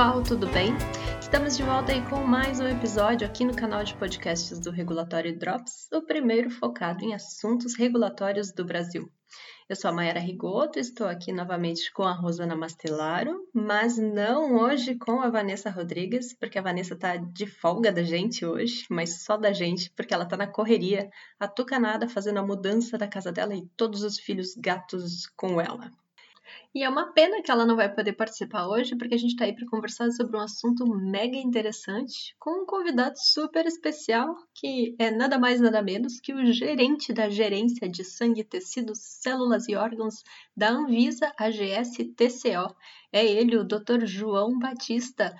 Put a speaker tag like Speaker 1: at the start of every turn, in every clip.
Speaker 1: pessoal, tudo bem? Estamos de volta aí com mais um episódio aqui no canal de podcasts do Regulatório Drops, o primeiro focado em assuntos regulatórios do Brasil. Eu sou a Mayara Rigoto, estou aqui novamente com a Rosana Mastelaro, mas não hoje com a Vanessa Rodrigues, porque a Vanessa está de folga da gente hoje, mas só da gente, porque ela está na correria, atucanada, fazendo a mudança da casa dela e todos os filhos gatos com ela. E é uma pena que ela não vai poder participar hoje, porque a gente está aí para conversar sobre um assunto mega interessante com um convidado super especial, que é nada mais nada menos que o gerente da gerência de sangue, tecidos, células e órgãos da Anvisa AGS TCO. É ele, o Dr. João Batista.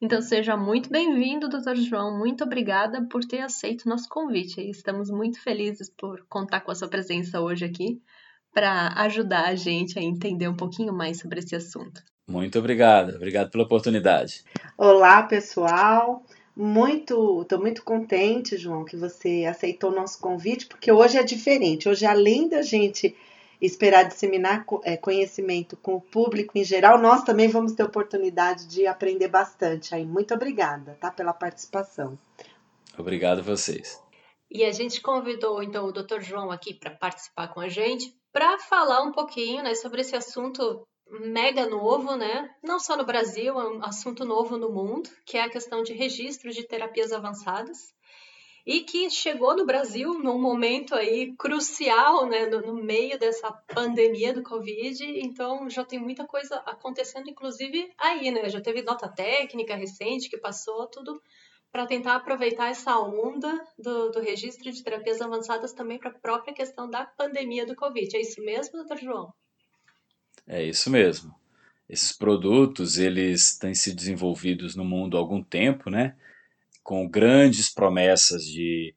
Speaker 1: Então seja muito bem-vindo, Dr. João. Muito obrigada por ter aceito o nosso convite. Estamos muito felizes por contar com a sua presença hoje aqui para ajudar a gente a entender um pouquinho mais sobre esse assunto.
Speaker 2: Muito obrigado, obrigado pela oportunidade.
Speaker 3: Olá, pessoal. Muito, estou muito contente, João, que você aceitou o nosso convite, porque hoje é diferente. Hoje, além da gente esperar disseminar é, conhecimento com o público em geral, nós também vamos ter oportunidade de aprender bastante. Aí, muito obrigada, tá, pela participação.
Speaker 2: Obrigado a vocês.
Speaker 1: E a gente convidou então o Dr. João aqui para participar com a gente, para falar um pouquinho né, sobre esse assunto mega novo, né? Não só no Brasil, é um assunto novo no mundo, que é a questão de registro de terapias avançadas e que chegou no Brasil num momento aí crucial, né, no, no, meio dessa pandemia do Covid. Então já tem muita coisa acontecendo, inclusive aí, né? Já teve nota técnica recente que passou tudo para tentar aproveitar essa onda do, do, registro de terapias avançadas também para a própria questão da pandemia do Covid. É isso mesmo, doutor João?
Speaker 2: É isso mesmo. Esses produtos, eles têm sido desenvolvidos no mundo há algum tempo, né? Com grandes promessas de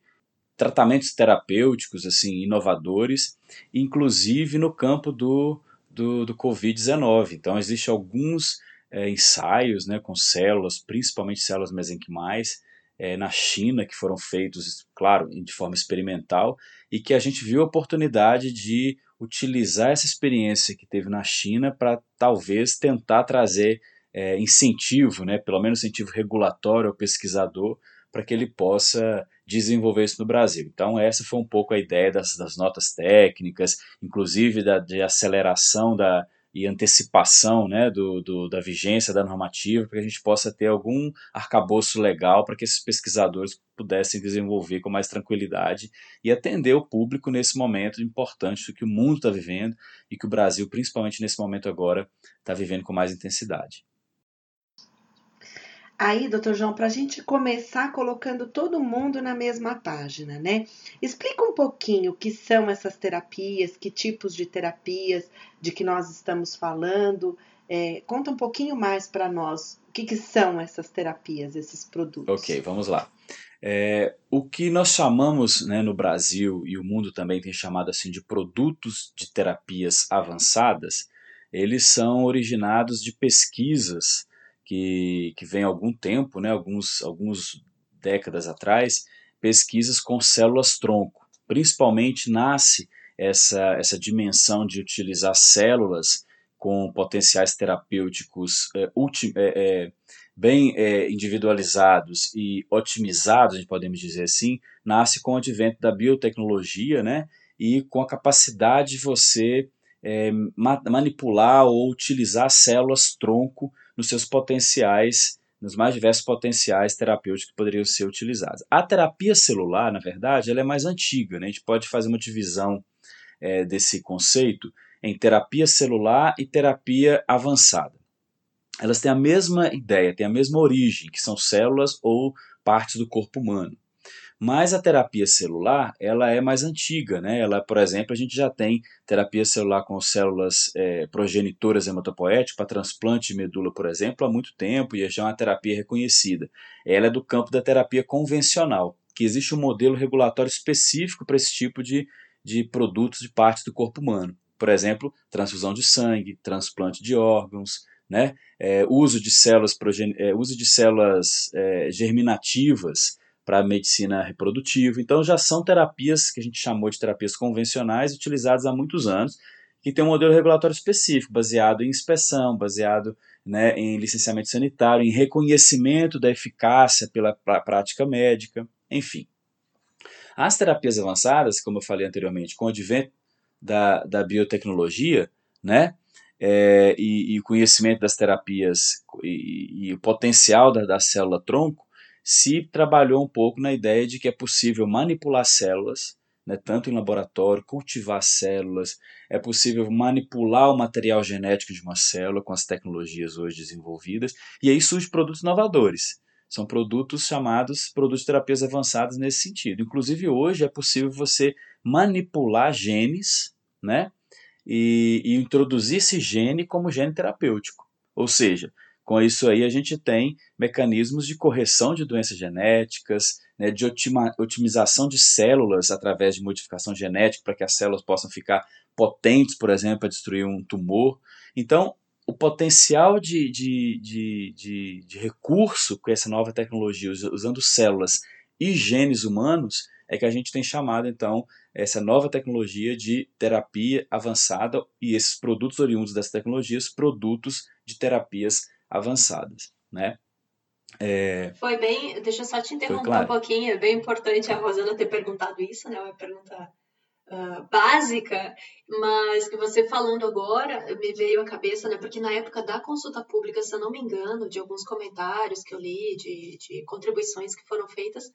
Speaker 2: tratamentos terapêuticos, assim, inovadores, inclusive no campo do, do, do Covid-19. Então, existem alguns é, ensaios né, com células, principalmente células mesenquimais, é, na China, que foram feitos, claro, de forma experimental, e que a gente viu a oportunidade de utilizar essa experiência que teve na China para talvez tentar trazer é, incentivo, né, pelo menos incentivo regulatório ao pesquisador, para que ele possa desenvolver isso no Brasil. Então, essa foi um pouco a ideia das, das notas técnicas, inclusive da, de aceleração da, e antecipação né, do, do, da vigência da normativa, para que a gente possa ter algum arcabouço legal para que esses pesquisadores pudessem desenvolver com mais tranquilidade e atender o público nesse momento importante que o mundo está vivendo e que o Brasil, principalmente nesse momento agora, está vivendo com mais intensidade.
Speaker 3: Aí, doutor João, para a gente começar colocando todo mundo na mesma página, né? Explica um pouquinho o que são essas terapias, que tipos de terapias de que nós estamos falando. É, conta um pouquinho mais para nós o que, que, são essas terapias, esses produtos.
Speaker 2: Ok, vamos lá. É, o que nós chamamos né, no Brasil e o mundo também tem chamado assim de produtos de terapias avançadas, eles são originados de pesquisas que, que vem há algum tempo, né, alguns, alguns décadas atrás, pesquisas com células-tronco. Principalmente nasce essa, essa dimensão de utilizar células com potenciais terapêuticos é, ulti, é, é, bem é, individualizados e otimizados, podemos dizer assim, nasce com o advento da biotecnologia né, e com a capacidade de você é, ma manipular ou utilizar células-tronco nos seus potenciais, nos mais diversos potenciais terapêuticos que poderiam ser utilizados. A terapia celular, na verdade, ela é mais antiga, né? a gente pode fazer uma divisão é, desse conceito em terapia celular e terapia avançada. Elas têm a mesma ideia, têm a mesma origem, que são células ou partes do corpo humano. Mas a terapia celular, ela é mais antiga, né? Ela, por exemplo, a gente já tem terapia celular com células é, progenitoras hematopoéticas para transplante de medula, por exemplo, há muito tempo e já é uma terapia reconhecida. Ela é do campo da terapia convencional, que existe um modelo regulatório específico para esse tipo de, de produtos de partes do corpo humano. Por exemplo, transfusão de sangue, transplante de órgãos, né? É, uso de células, é, uso de células é, germinativas para medicina reprodutiva. Então já são terapias que a gente chamou de terapias convencionais, utilizadas há muitos anos, que tem um modelo regulatório específico, baseado em inspeção, baseado né, em licenciamento sanitário, em reconhecimento da eficácia pela prática médica, enfim. As terapias avançadas, como eu falei anteriormente, com o advento da, da biotecnologia, né, é, e, e, o conhecimento das terapias e, e o potencial da, da célula-tronco, se trabalhou um pouco na ideia de que é possível manipular células, né, tanto em laboratório, cultivar células, é possível manipular o material genético de uma célula com as tecnologias hoje desenvolvidas, e aí surgem produtos inovadores. São produtos chamados produtos de terapias avançadas nesse sentido. Inclusive, hoje é possível você manipular genes né, e, e introduzir esse gene como gene terapêutico. Ou seja, com isso aí a gente tem mecanismos de correção de doenças genéticas, né, de otima, otimização de células através de modificação genética para que as células possam ficar potentes, por exemplo, para destruir um tumor. Então, o potencial de, de, de, de, de recurso com essa nova tecnologia, usando células e genes humanos, é que a gente tem chamado, então, essa nova tecnologia de terapia avançada e esses produtos oriundos dessas tecnologias, produtos de terapias avançadas, né?
Speaker 1: É... Foi bem, deixa eu só te interromper claro. um pouquinho, é bem importante a Rosana ter perguntado isso, né? Uma pergunta uh, básica, mas que você falando agora me veio à cabeça, né? Porque na época da consulta pública, se eu não me engano, de alguns comentários que eu li, de, de contribuições que foram feitas,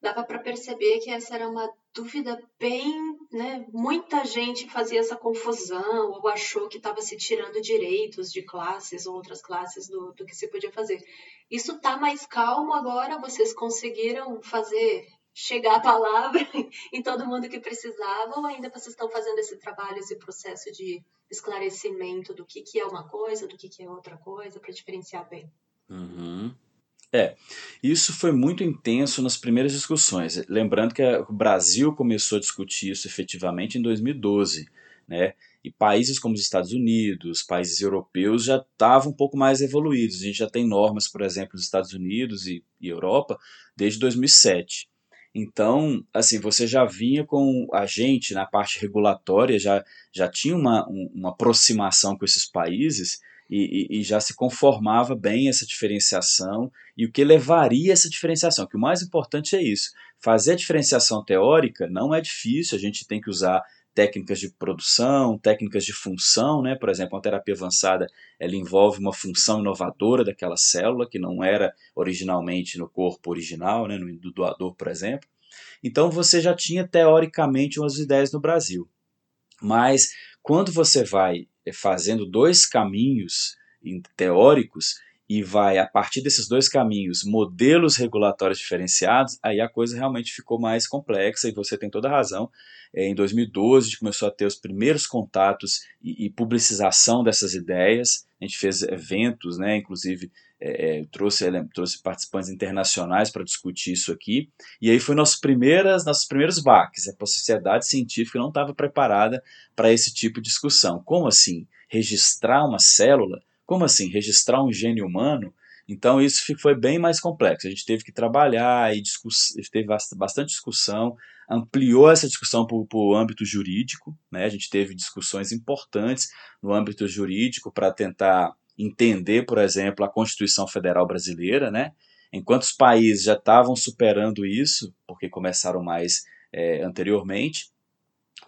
Speaker 1: dava para perceber que essa era uma dúvida bem, né? Muita gente fazia essa confusão ou achou que estava se tirando direitos de classes ou outras classes do, do que se podia fazer. Isso está mais calmo agora? Vocês conseguiram fazer chegar a palavra em todo mundo que precisava ou ainda vocês estão fazendo esse trabalho, esse processo de esclarecimento do que, que é uma coisa, do que, que é outra coisa, para diferenciar bem?
Speaker 2: Uhum. É, isso foi muito intenso nas primeiras discussões. Lembrando que o Brasil começou a discutir isso efetivamente em 2012, né? E países como os Estados Unidos, países europeus já estavam um pouco mais evoluídos. A gente já tem normas, por exemplo, nos Estados Unidos e, e Europa desde 2007. Então, assim, você já vinha com a gente na parte regulatória, já, já tinha uma, uma aproximação com esses países e, e, já se conformava bem essa diferenciação e o que levaria essa diferenciação. Que o mais importante é isso. Fazer a diferenciação teórica não é difícil, a gente tem que usar técnicas de produção, técnicas de função, né? Por exemplo, uma terapia avançada, ela envolve uma função inovadora daquela célula que não era originalmente no corpo original, né, no do doador, por exemplo. Então você já tinha teoricamente umas ideias no Brasil. Mas quando você vai fazendo dois caminhos teóricos e vai, a partir desses dois caminhos, modelos regulatórios diferenciados, aí a coisa realmente ficou mais complexa e você tem toda a razão. É, em 2012, a gente começou a ter os primeiros contatos e, e publicização dessas ideias. A gente fez eventos, né, inclusive é, é trouxe, trouxe participantes internacionais para discutir isso aqui. E aí foi nossas primeiras, nossos primeiros baques. A sociedade científica não estava preparada para esse tipo de discussão. Como assim? Registrar uma célula? Como assim? Registrar um gene humano? Então isso foi bem mais complexo. A gente teve que trabalhar e teve bastante discussão, ampliou essa discussão para o âmbito jurídico. Né? A gente teve discussões importantes no âmbito jurídico para tentar entender, por exemplo, a Constituição Federal Brasileira, né? Enquanto os países já estavam superando isso, porque começaram mais é, anteriormente,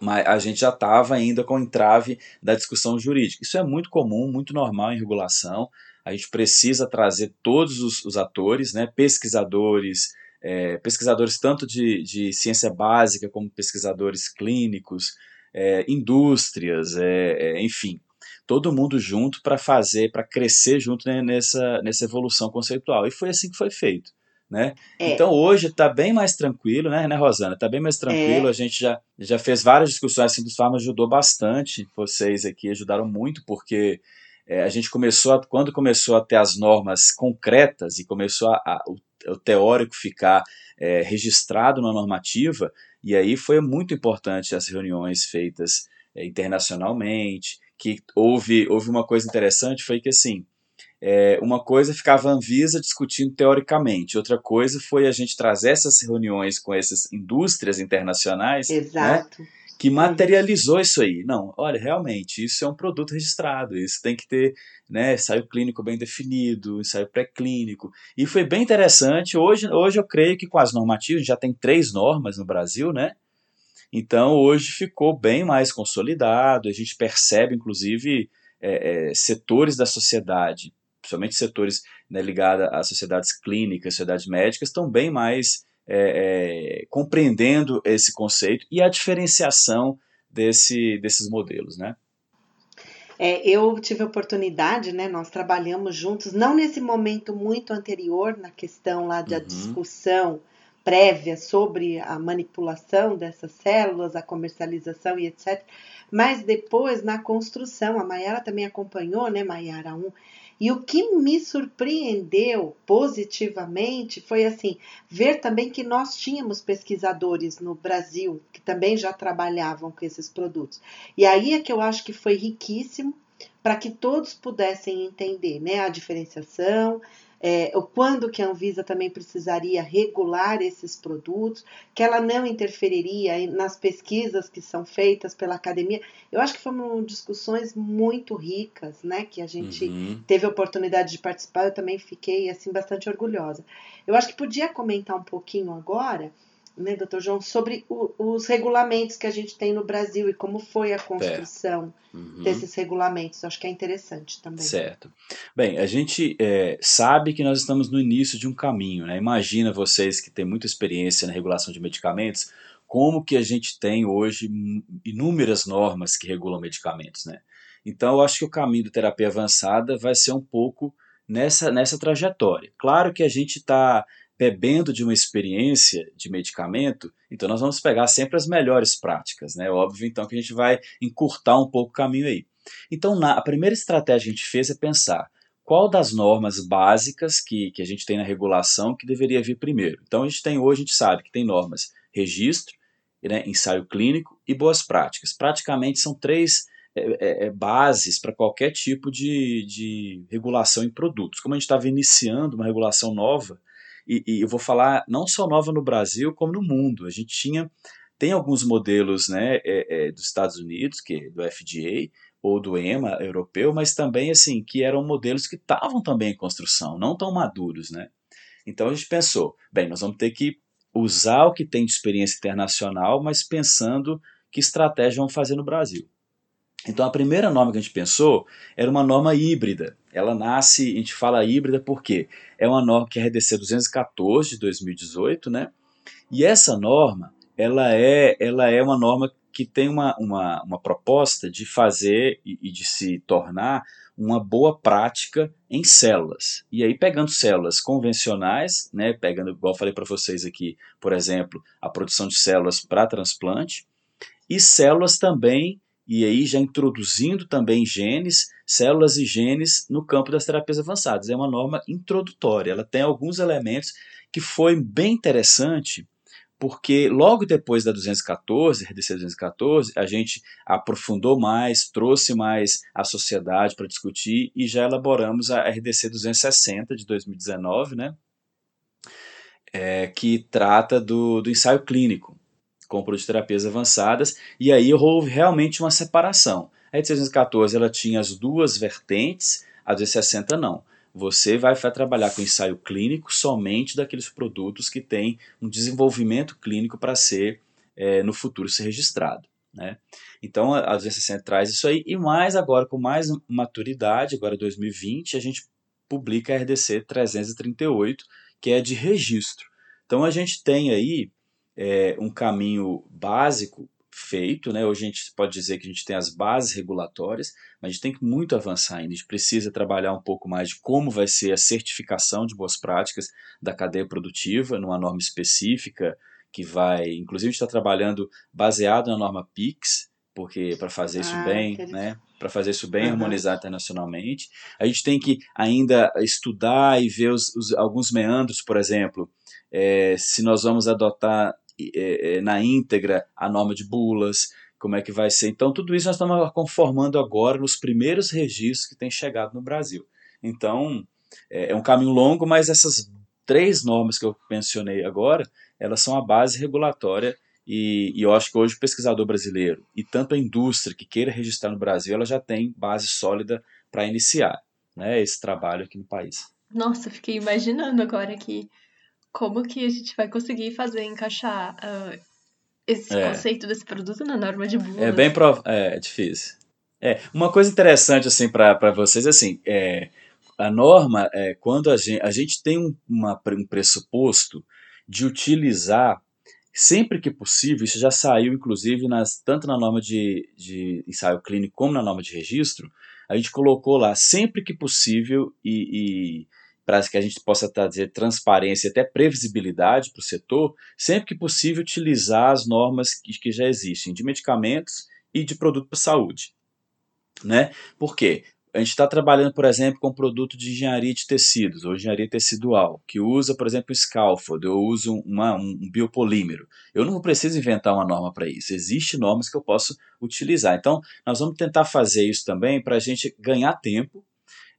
Speaker 2: mas a gente já estava ainda com o entrave da discussão jurídica. Isso é muito comum, muito normal em regulação. A gente precisa trazer todos os, os atores, né, pesquisadores, é, pesquisadores tanto de, de ciência básica como pesquisadores clínicos, é, indústrias, é, é enfim, todo mundo junto para fazer, para crescer junto né, nessa, nessa evolução conceitual. E foi assim que foi feito. Né? É. Então hoje está bem mais tranquilo, né, né Rosana? Está bem mais tranquilo. É. A gente já, já fez várias discussões. Assim, dos Farma ajudou bastante. Vocês aqui ajudaram muito, porque é, a gente começou, a, quando começou a ter as normas concretas e começou a, a o, o, teórico ficar é, registrado na normativa, e aí foi muito importante as reuniões feitas é, internacionalmente. Que houve, houve uma coisa interessante, foi que assim. É, uma coisa ficava a Anvisa discutindo teoricamente, outra coisa foi a gente trazer essas reuniões com essas indústrias internacionais, né, que materializou isso aí. Não, olha, realmente, isso é um produto registrado, isso tem que ter né, ensaio clínico bem definido, ensaio pré-clínico. E foi bem interessante. Hoje, hoje eu creio que com as normativas, já tem três normas no Brasil, né? Então hoje ficou bem mais consolidado, a gente percebe, inclusive, é, é, setores da sociedade, principalmente setores né, ligados às sociedades clínicas, sociedades médicas, estão bem mais é, é, compreendendo esse conceito e a diferenciação desse, desses modelos, né?
Speaker 3: É, eu tive a oportunidade, né? Nós trabalhamos juntos, não nesse momento muito anterior, na questão lá da uhum. discussão prévia sobre a manipulação dessas células, a comercialização e etc. Mas depois, na construção, a Mayara também acompanhou, né, Mayara, um, e o que me surpreendeu positivamente foi assim, ver também que nós tínhamos pesquisadores no Brasil que também já trabalhavam com esses produtos. E aí é que eu acho que foi riquíssimo para que todos pudessem entender né, a diferenciação, é, quando que a Anvisa também precisaria regular esses produtos, que ela não interferiria nas pesquisas que são feitas pela academia. Eu acho que foram discussões muito ricas, né? Que a gente uhum. teve a oportunidade de participar, eu também fiquei assim bastante orgulhosa. Eu acho que podia comentar um pouquinho agora né, doutor João, sobre o, os regulamentos que a gente tem no Brasil e como foi a construção uhum. desses regulamentos. Acho que é interessante também.
Speaker 2: Certo. Bem, a gente é, sabe que nós estamos no início de um caminho. Né? Imagina vocês que têm muita experiência na regulação de medicamentos, como que a gente tem hoje inúmeras normas que regulam medicamentos. Né? Então, eu acho que o caminho da terapia avançada vai ser um pouco nessa, nessa trajetória. Claro que a gente está bebendo de uma experiência de medicamento, então nós vamos pegar sempre as melhores práticas, né? Óbvio, então, que a gente vai encurtar um pouco o caminho aí. Então, na, a primeira estratégia que a gente fez é pensar qual das normas básicas que, que a gente tem na regulação que deveria vir primeiro. Então, a gente tem hoje, a gente sabe que tem normas registro, né, ensaio clínico e boas práticas. Praticamente são três é, é, é bases para qualquer tipo de, de regulação em produtos. Como a gente estava iniciando uma regulação nova, e, e, eu vou falar não só nova no Brasil, como no mundo. A gente tinha, tem alguns modelos né, é, é, dos Estados Unidos, que do FDA, ou do EMA europeu, mas também assim que eram modelos que estavam também em construção, não tão maduros, né? Então a gente pensou, bem, nós vamos ter que usar o que tem de experiência internacional, mas pensando que estratégia vamos fazer no Brasil. Então a primeira norma que a gente pensou era uma norma híbrida. Ela nasce, a gente fala híbrida porque é uma norma que é RDC 214 de 2018, né? E essa norma, ela é, ela é uma norma que tem uma, uma, uma proposta de fazer e, e de se tornar uma boa prática em células. E aí, pegando células convencionais, né, pegando, igual falei para vocês aqui, por exemplo, a produção de células para transplante, e células também e aí já introduzindo também genes, células e genes no campo das terapias avançadas. É uma norma introdutória, ela tem alguns elementos que foi bem interessante, porque logo depois da 214, RDC 214, a gente aprofundou mais, trouxe mais a sociedade para discutir e já elaboramos a RDC 260 de 2019, né? É, que trata do, do ensaio clínico com de terapias avançadas, e aí houve realmente uma separação. A de 614 ela tinha as duas vertentes, a de 60 não. Você vai trabalhar com ensaio clínico somente daqueles produtos que têm um desenvolvimento clínico para ser, é, no futuro, ser registrado. Né? Então a 260 traz isso aí, e mais agora, com mais maturidade, agora 2020, a gente publica a RDC 338, que é de registro. Então a gente tem aí é, um caminho básico feito, né? Hoje a gente pode dizer que a gente tem as bases regulatórias, mas a gente tem que muito avançar ainda. A gente precisa trabalhar um pouco mais de como vai ser a certificação de boas práticas da cadeia produtiva numa norma específica que vai, inclusive, está trabalhando baseado na norma PIX, porque para fazer isso ah, bem, né? Para fazer isso bem uhum. harmonizado internacionalmente, a gente tem que ainda estudar e ver os, os alguns meandros, por exemplo, é, se nós vamos adotar é, na íntegra a norma de bulas, como é que vai ser. Então, tudo isso nós estamos conformando agora nos primeiros registros que têm chegado no Brasil. Então, é, é um caminho longo, mas essas três normas que eu mencionei agora, elas são a base regulatória e, e, eu acho que hoje o pesquisador brasileiro e tanto a indústria que queira registrar no Brasil, ela já tem base sólida para iniciar né, esse trabalho aqui no país.
Speaker 1: Nossa, fiquei imaginando agora que como que a gente vai conseguir fazer encaixar uh, esse é. conceito desse produto na norma de bula.
Speaker 2: É bem prov... é, é difícil. É, uma coisa interessante assim para vocês assim, é, a norma é quando a gente, a gente tem um, uma, um pressuposto de utilizar sempre que possível, isso já saiu inclusive nas, tanto na norma de, de ensaio clínico como na norma de registro, a gente colocou lá sempre que possível e, e para que a gente possa trazer transparência e até previsibilidade para o setor, sempre que possível utilizar as normas que, que já existem de medicamentos e de produto para saúde. Né? Por quê? a gente está trabalhando, por exemplo, com produto de engenharia de tecidos, ou engenharia tecidual, que usa, por exemplo, scaffold, eu uso uma, um biopolímero. Eu não preciso inventar uma norma para isso, existem normas que eu posso utilizar. Então, nós vamos tentar fazer isso também para a gente ganhar tempo,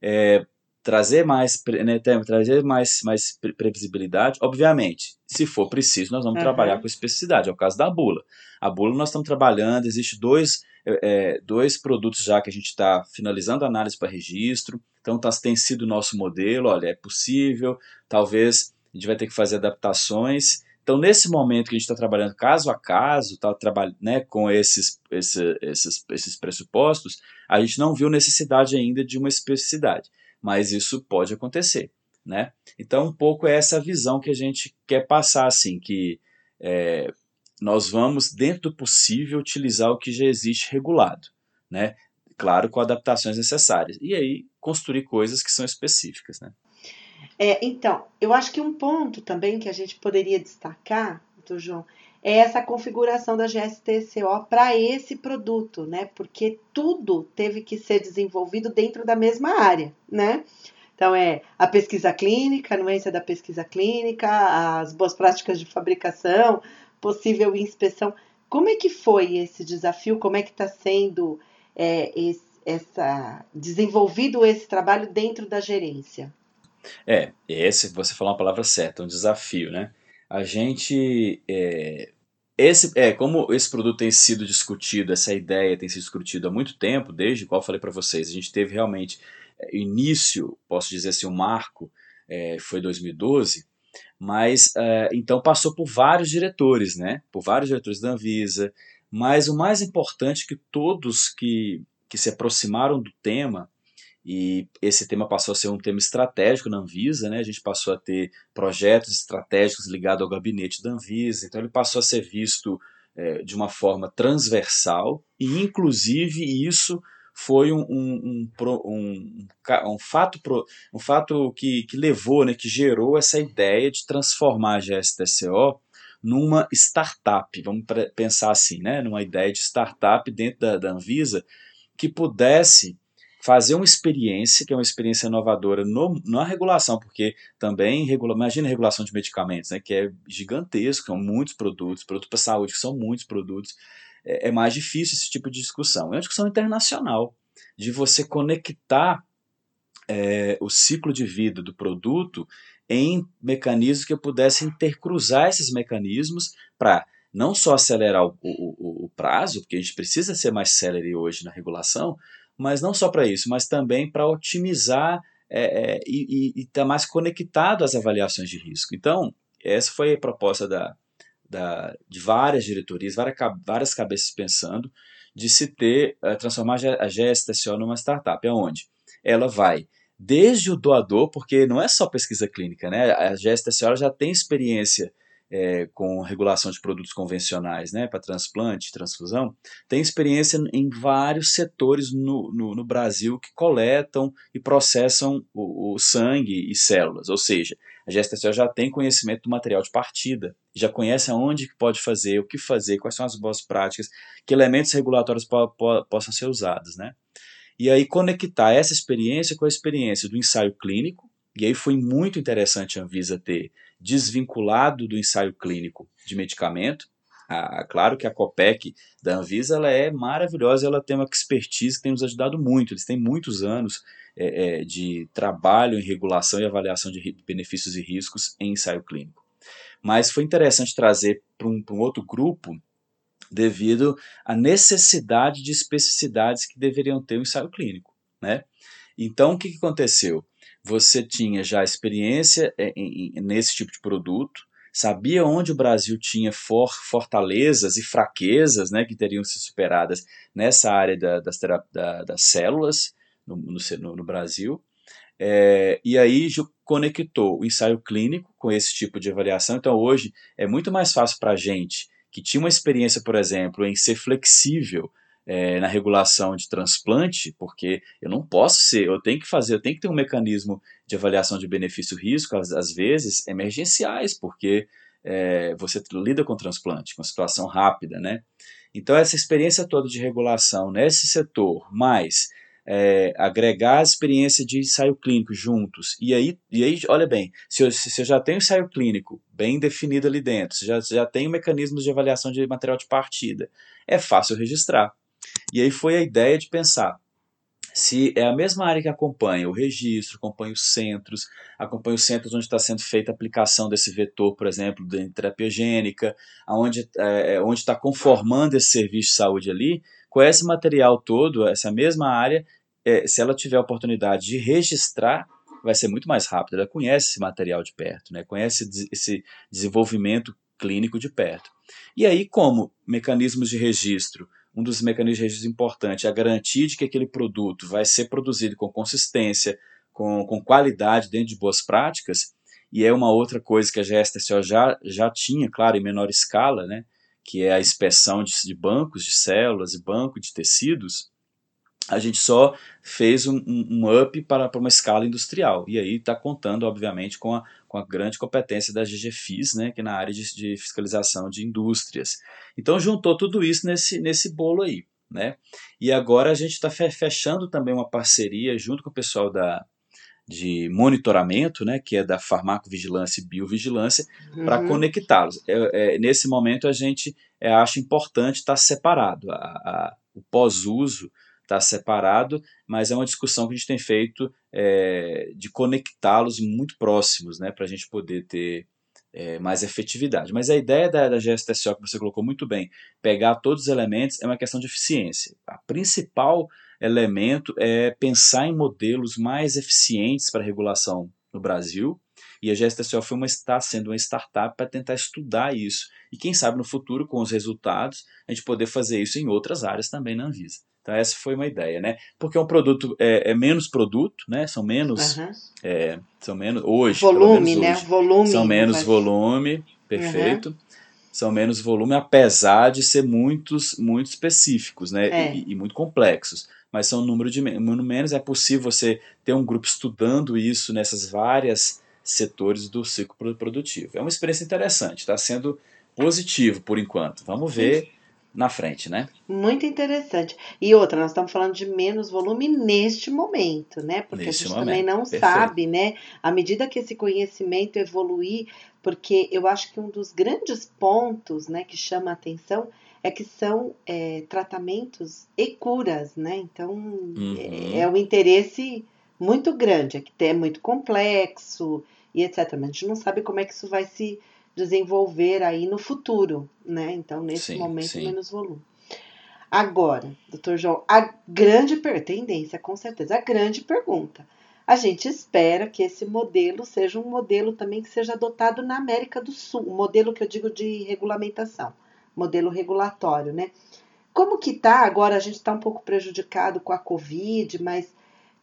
Speaker 2: é, trazer mais, né, trazer mais, mais previsibilidade. Obviamente, se for preciso, nós vamos uhum. trabalhar com especificidade. É o caso da bula. A bula nós estamos trabalhando, existe dois é, é, dois produtos já que a gente está finalizando a análise para registro. Então tá, tem sido o nosso modelo, olha, é possível, talvez a gente vai ter que fazer adaptações. Então, nesse momento que a gente está trabalhando caso a caso, tá, trabalhando né, com esses, esse, esses, esses pressupostos, a gente não viu necessidade ainda de uma especificidade, mas isso pode acontecer. Né? Então, um pouco é essa visão que a gente quer passar, assim, que é, nós vamos, dentro do possível, utilizar o que já existe regulado, né? Claro, com adaptações necessárias. E aí, construir coisas que são específicas, né?
Speaker 3: É, então, eu acho que um ponto também que a gente poderia destacar, doutor João, é essa configuração da GSTCO para esse produto, né? Porque tudo teve que ser desenvolvido dentro da mesma área, né? Então, é a pesquisa clínica, a anuência da pesquisa clínica, as boas práticas de fabricação, possível inspeção. Como é que foi esse desafio? Como é que está sendo é, esse, essa, desenvolvido esse trabalho dentro da gerência?
Speaker 2: É, esse você falou uma palavra certa, um desafio, né? A gente é, esse é como esse produto tem sido discutido, essa ideia tem sido discutida há muito tempo, desde qual eu falei para vocês, a gente teve realmente é, início, posso dizer assim, o um marco é, foi 2012 mas uh, então passou por vários diretores, né? Por vários diretores da Anvisa. Mas o mais importante é que todos que, que se aproximaram do tema, e esse tema passou a ser um tema estratégico na Anvisa, né? A gente passou a ter projetos estratégicos ligados ao gabinete da Anvisa, então ele passou a ser visto é, de uma forma transversal, e inclusive isso foi um, um, um, um, fato, um fato que, que levou, né, que gerou essa ideia de transformar a GSTCO numa startup, vamos pensar assim, né, numa ideia de startup dentro da, da Anvisa que pudesse fazer uma experiência, que é uma experiência inovadora no, na regulação, porque também, regula, imagina a regulação de medicamentos, né, que é gigantesco, são muitos produtos, produtos para saúde, que são muitos produtos, é, é mais difícil esse tipo de discussão. É uma discussão internacional, de você conectar é, o ciclo de vida do produto em mecanismos que pudessem intercruzar esses mecanismos para não só acelerar o, o, o, prazo, porque a gente precisa ser mais célere hoje na regulação, mas não só para isso, mas também para otimizar é, é, e estar tá mais conectado às avaliações de risco. Então, essa foi a proposta da, da, de várias diretorias, várias, várias cabeças pensando, de se ter, uh, transformar a GSTCO numa startup, aonde ela vai desde o doador, porque não é só pesquisa clínica, né? A GSTCO já tem experiência é, com regulação de produtos convencionais, né, para transplante, transfusão, tem experiência em vários setores no, no, no Brasil que coletam e processam o, o, sangue e células, ou seja, a GSTCO já tem conhecimento do material de partida, já conhece aonde que pode fazer, o que fazer, quais são as boas práticas, que elementos regulatórios po, po, possam ser usados, né? E aí conectar essa experiência com a experiência do ensaio clínico, e aí foi muito interessante a Anvisa ter desvinculado do ensaio clínico de medicamento. Ah, claro que a COPEC da Anvisa ela é maravilhosa, ela tem uma expertise que tem nos ajudado muito. Eles têm muitos anos é, é, de trabalho em regulação e avaliação de benefícios e riscos em ensaio clínico. Mas foi interessante trazer para um, um outro grupo devido à necessidade de especificidades que deveriam ter o ensaio clínico. Né? Então, o que, que aconteceu? Você tinha já experiência é, em, em, nesse tipo de produto, sabia onde o Brasil tinha for, fortalezas e fraquezas né, que teriam sido superadas nessa área da, das, da, das células no, no, no Brasil, é, e aí conectou o ensaio clínico com esse tipo de avaliação. Então, hoje é muito mais fácil para a gente que tinha uma experiência, por exemplo, em ser flexível é, na regulação de transplante, porque eu não posso ser, eu tenho que fazer, eu tenho que ter um mecanismo de avaliação de benefício-risco, às, às, vezes emergenciais, porque é, você lida com transplante, com situação rápida, né? Então, essa experiência toda de regulação nesse setor, mais é, agregar a experiência de ensaio clínico juntos. E aí, e aí olha bem, se eu, se eu já tenho ensaio clínico bem definido ali dentro, se já, já tenho mecanismos de avaliação de material de partida, é fácil registrar. E aí foi a ideia de pensar, se é a mesma área que acompanha o registro, acompanha os centros, acompanha os centros onde está sendo feita a aplicação desse vetor, por exemplo, de terapia gênica, onde é, é onde está conformando esse serviço de saúde ali, com esse material todo, essa mesma área, é, se ela tiver a oportunidade de registrar, vai ser muito mais rápido. Ela conhece esse material de perto, né? conhece esse desenvolvimento clínico de perto. E aí, como mecanismos de registro, um dos mecanismos de registro importantes é a garantia de que aquele produto vai ser produzido com consistência, com, com qualidade, dentro de boas práticas, e é uma outra coisa que a GSTCO já, já tinha, claro, em menor escala, né, que é a inspeção de, de bancos de células e banco de tecidos, a gente só fez um, um, up para, para uma escala industrial. E aí está contando, obviamente, com a, com a grande competência da GGFIS, né, que é na área de, de fiscalização de indústrias. Então juntou tudo isso nesse, nesse bolo aí. Né? E agora a gente está fechando também uma parceria junto com o pessoal da, de monitoramento, né, que é da farmacovigilância e biovigilância, uhum. para conectá-los. É, é, nesse momento a gente é, acha importante estar tá separado. A, a, o pós-uso está separado, mas é uma discussão que a gente tem feito é, de conectá-los muito próximos, né, para a gente poder ter é, mais efetividade. Mas a ideia da, da GSTSO, que você colocou muito bem, pegar todos os elementos, é uma questão de eficiência. A principal elemento é pensar em modelos mais eficientes para regulação no Brasil, e a GSTSO foi uma, está sendo uma startup para tentar estudar isso. E quem sabe no futuro, com os resultados, a gente poder fazer isso em outras áreas também na Anvisa. Então essa foi uma ideia, né? Porque é um produto é, é menos produto, né? São menos, uhum. é, são menos hoje.
Speaker 3: Volume,
Speaker 2: né?
Speaker 3: Hoje, volume.
Speaker 2: São menos volume, perfeito. Uhum. São menos volume, apesar de ser muitos, muito específicos, né? É. E, e, muito complexos. Mas são um número de número menos. É possível você ter um grupo estudando isso nessas várias setores do ciclo produtivo. É uma experiência interessante. Está sendo positivo por enquanto. Vamos ver na frente, né?
Speaker 3: Muito interessante. E outra, nós estamos falando de menos volume neste momento, né? Porque neste a gente momento. também não Perfeito. sabe, né? À medida que esse conhecimento evoluir, porque eu acho que um dos grandes pontos, né, que chama a atenção é que são é, tratamentos e curas, né? Então uhum. é, é um interesse muito grande, é que é muito complexo e etc. Mas a gente não sabe como é que isso vai se desenvolver aí no futuro, né? Então, nesse sim, momento, sim. menos volume. Agora, doutor João, a grande tendência, com certeza, a grande pergunta. A gente espera que esse modelo seja um modelo também que seja adotado na América do Sul, um modelo que eu digo de regulamentação, modelo regulatório, né? Como que tá? Agora a gente está um pouco prejudicado com a Covid, mas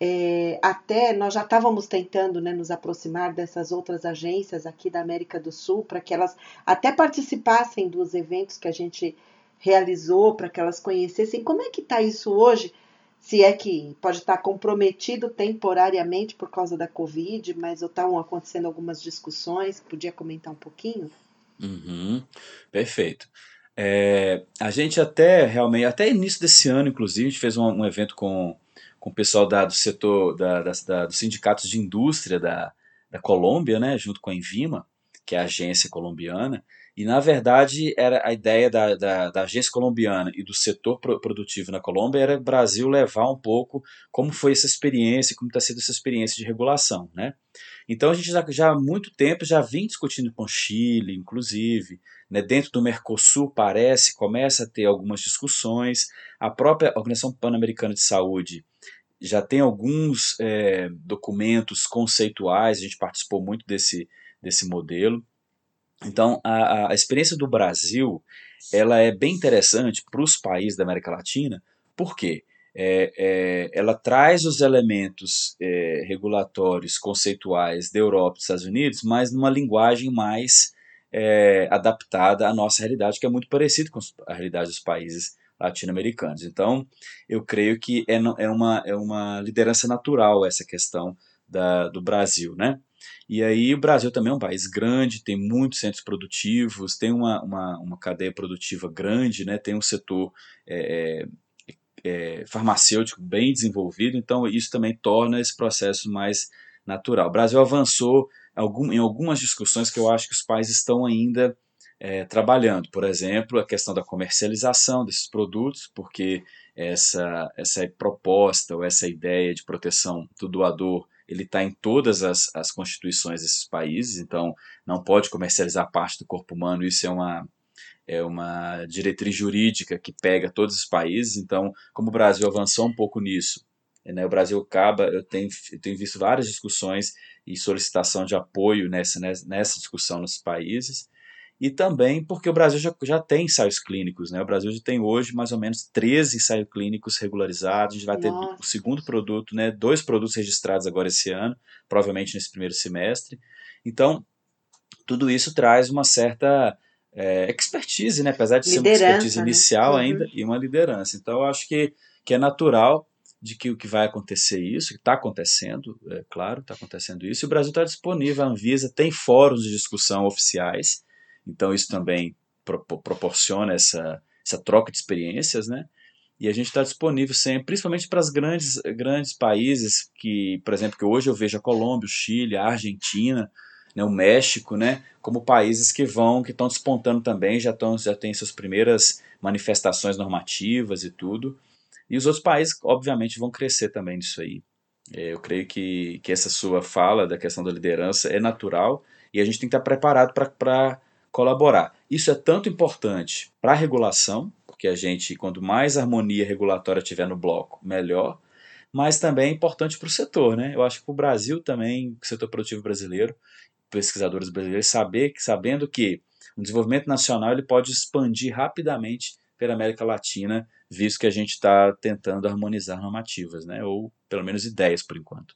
Speaker 3: é, até nós já estávamos tentando né, nos aproximar dessas outras agências aqui da América do Sul para que elas até participassem dos eventos que a gente realizou, para que elas conhecessem como é que está isso hoje, se é que pode estar comprometido temporariamente por causa da Covid, mas estão acontecendo algumas discussões, podia comentar um pouquinho?
Speaker 2: Uhum, perfeito. É, a gente até realmente, até início desse ano, inclusive, a gente fez um, um evento com com o pessoal da, do setor da, da, dos sindicatos de indústria da, da Colômbia, né, junto com a Envima, que é a agência colombiana, E, na verdade, era a ideia da, da, da agência colombiana e do setor produtivo na Colômbia era o Brasil levar um pouco como foi essa experiência, como está sendo essa experiência de regulação. Né? Então, a gente já, já há muito tempo já vem discutindo com Chile, inclusive, né? dentro do Mercosul parece, começa a ter algumas discussões, a própria Organização Pan-Americana de Saúde já tem alguns é, documentos conceituais, a gente participou muito desse, desse modelo. Então, a, a experiência do Brasil ela é bem interessante para os países da América Latina, porque é, é, ela traz os elementos é, regulatórios, conceituais da Europa e dos Estados Unidos, mas numa linguagem mais é, adaptada à nossa realidade, que é muito parecida com a realidade dos países latino-americanos. Então, eu creio que é, é, uma, é uma liderança natural essa questão da, do Brasil, né? E aí o Brasil também é um país grande, tem muitos centros produtivos, tem uma, uma, uma cadeia produtiva grande, né? tem um setor é, é, é farmacêutico bem desenvolvido, então isso também torna esse processo mais natural. O Brasil avançou em algumas discussões que eu acho que os países estão ainda é, trabalhando. Por exemplo, a questão da comercialização desses produtos, porque essa, essa proposta ou essa ideia de proteção do doador ele está em todas as, as constituições desses países, então não pode comercializar parte do corpo humano, isso é uma, é uma diretriz jurídica que pega todos os países, então como o Brasil avançou um pouco nisso, né, o Brasil acaba, eu tenho, eu tenho visto várias discussões e solicitação de apoio nessa, nessa discussão nos países, e também porque o Brasil já, já tem ensaios clínicos, né? O Brasil já tem hoje mais ou menos 13 ensaios clínicos regularizados, a gente vai Nossa. ter o segundo produto, né? Dois produtos registrados agora esse ano, provavelmente nesse primeiro semestre. Então, tudo isso traz uma certa é, expertise, né? Apesar de liderança, ser uma expertise né? inicial uhum. ainda, e uma liderança. Então, eu acho que, que é natural de que o que vai acontecer isso, que está acontecendo, é claro, está acontecendo isso, e o Brasil está disponível, a Anvisa tem fóruns de discussão oficiais, então isso também pro, proporciona essa, essa troca de experiências, né? E a gente está disponível sempre, principalmente para os grandes, grandes países que, por exemplo, que hoje eu vejo a Colômbia, o Chile, a Argentina, né, o México, né, como países que vão, que estão despontando também, já, estão, já têm suas primeiras manifestações normativas e tudo. E os outros países, obviamente, vão crescer também nisso aí. É, eu creio que, que essa sua fala da questão da liderança é natural e a gente tem que estar preparado para colaborar. Isso é tanto importante para a regulação, porque a gente, quanto mais harmonia regulatória tiver no bloco, melhor, mas também é importante para o setor. Né? Eu acho que para o Brasil também, o setor produtivo brasileiro, pesquisadores brasileiros, saber, sabendo que o desenvolvimento nacional ele pode expandir rapidamente pela América Latina, visto que a gente está tentando harmonizar normativas, né? ou pelo menos ideias por enquanto.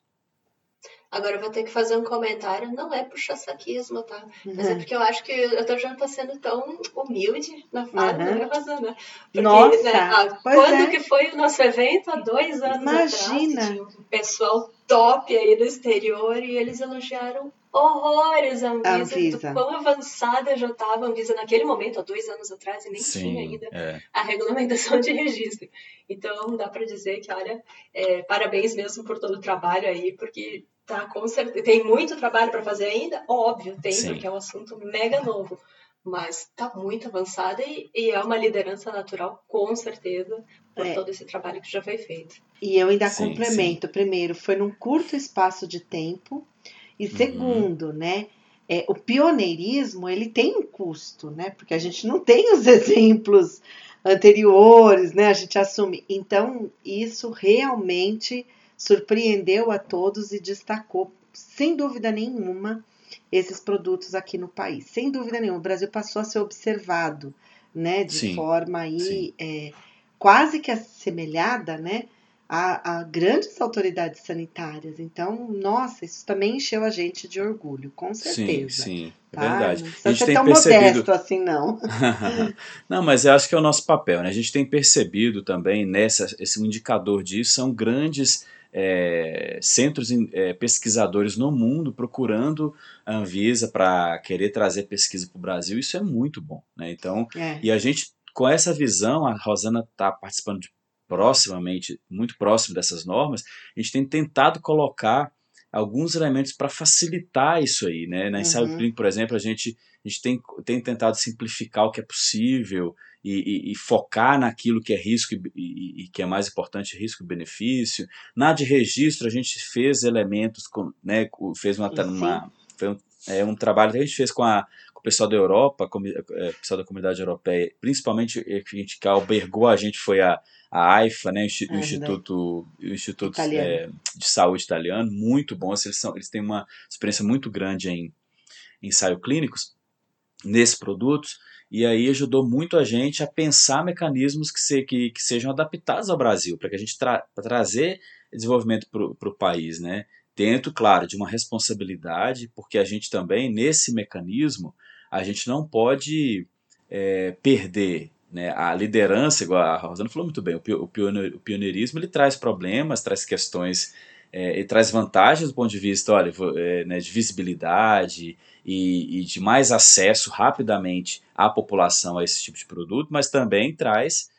Speaker 1: Agora eu vou ter que fazer um comentário, não é puxa-saquismo, tá? Uhum. Mas é uhum. porque eu acho que eu tô, já não tô sendo tão humilde na fala, uhum. né, Rosana? Porque,
Speaker 3: Nossa, né, ah,
Speaker 1: quando
Speaker 3: é.
Speaker 1: que foi o nosso evento? Há dois anos
Speaker 3: Imagina.
Speaker 1: atrás. Tinha um pessoal top aí do exterior e eles elogiaram horrores a Anvisa, Anvisa. do quão avançada já estava a Anvisa naquele momento, há dois anos atrás, e nem Sim, tinha ainda é. a regulamentação de registro. Então, dá para dizer que, olha, é, parabéns mesmo por todo o trabalho aí, porque Tá, com certeza. Tem muito trabalho para fazer ainda? Óbvio, tem, Sim. porque é um assunto mega novo. Mas está muito avançada e, e, é uma liderança natural, com certeza, por é. todo esse trabalho que já foi feito.
Speaker 3: E eu ainda sim, complemento. Sim. Primeiro, foi num curto espaço de tempo. E uhum. segundo, né? É, o pioneirismo ele tem um custo, né? Porque a gente não tem os exemplos anteriores, né? A gente assume. Então, isso realmente surpreendeu a todos e destacou, sem dúvida nenhuma, esses produtos aqui no país. Sem dúvida nenhuma, o Brasil passou a ser observado, né, de sim, forma aí é, quase que assemelhada, né, a, a, grandes autoridades sanitárias. Então, nossa, isso também encheu a gente de orgulho, com certeza.
Speaker 2: Sim, sim, é tá? verdade.
Speaker 3: Não precisa a gente ser tem tão percebido... modesto assim, não.
Speaker 2: não, mas eu acho que é o nosso papel, né? A gente tem percebido também nessa, esse indicador disso são grandes é, centros é, pesquisadores no mundo procurando a Anvisa para querer trazer pesquisa para o Brasil, isso é muito bom. Né? Então, é. e a gente, com essa visão, a Rosana está participando de, proximamente, muito próximo dessas normas, a gente tem tentado colocar alguns elementos para facilitar isso aí, né? Na ensaio
Speaker 3: Uhum.
Speaker 2: clínico, por exemplo, a gente, a gente tem, tem tentado simplificar o que é possível e, e, e focar naquilo que é risco e, e, que é mais importante, risco e benefício. Na de registro, a gente fez elementos, com, né, fez uma, uma foi um, é, um trabalho que a gente fez com, a, o pessoal da Europa, com, é, pessoal da comunidade europeia, principalmente a gente que albergou a gente foi a, a AIFA, né, o,
Speaker 3: é,
Speaker 2: Instituto, o Instituto é, de Saúde Italiano, muito bom, eles, são, eles têm uma experiência muito grande em ensaio clínicos nesses produtos, e aí ajudou muito a gente a pensar mecanismos que, se, que, que sejam adaptados ao Brasil, para que a gente tra trazer desenvolvimento para o país, né? Dentro, claro, de uma responsabilidade, porque a gente também, nesse mecanismo, a gente não pode é, perder né, a liderança, igual a Rosana falou muito bem, o pioneirismo ele traz problemas, traz questões, é, ele traz vantagens do ponto de vista olha, é, né, de visibilidade e, e, de mais acesso rapidamente à população a esse tipo de produto, mas também traz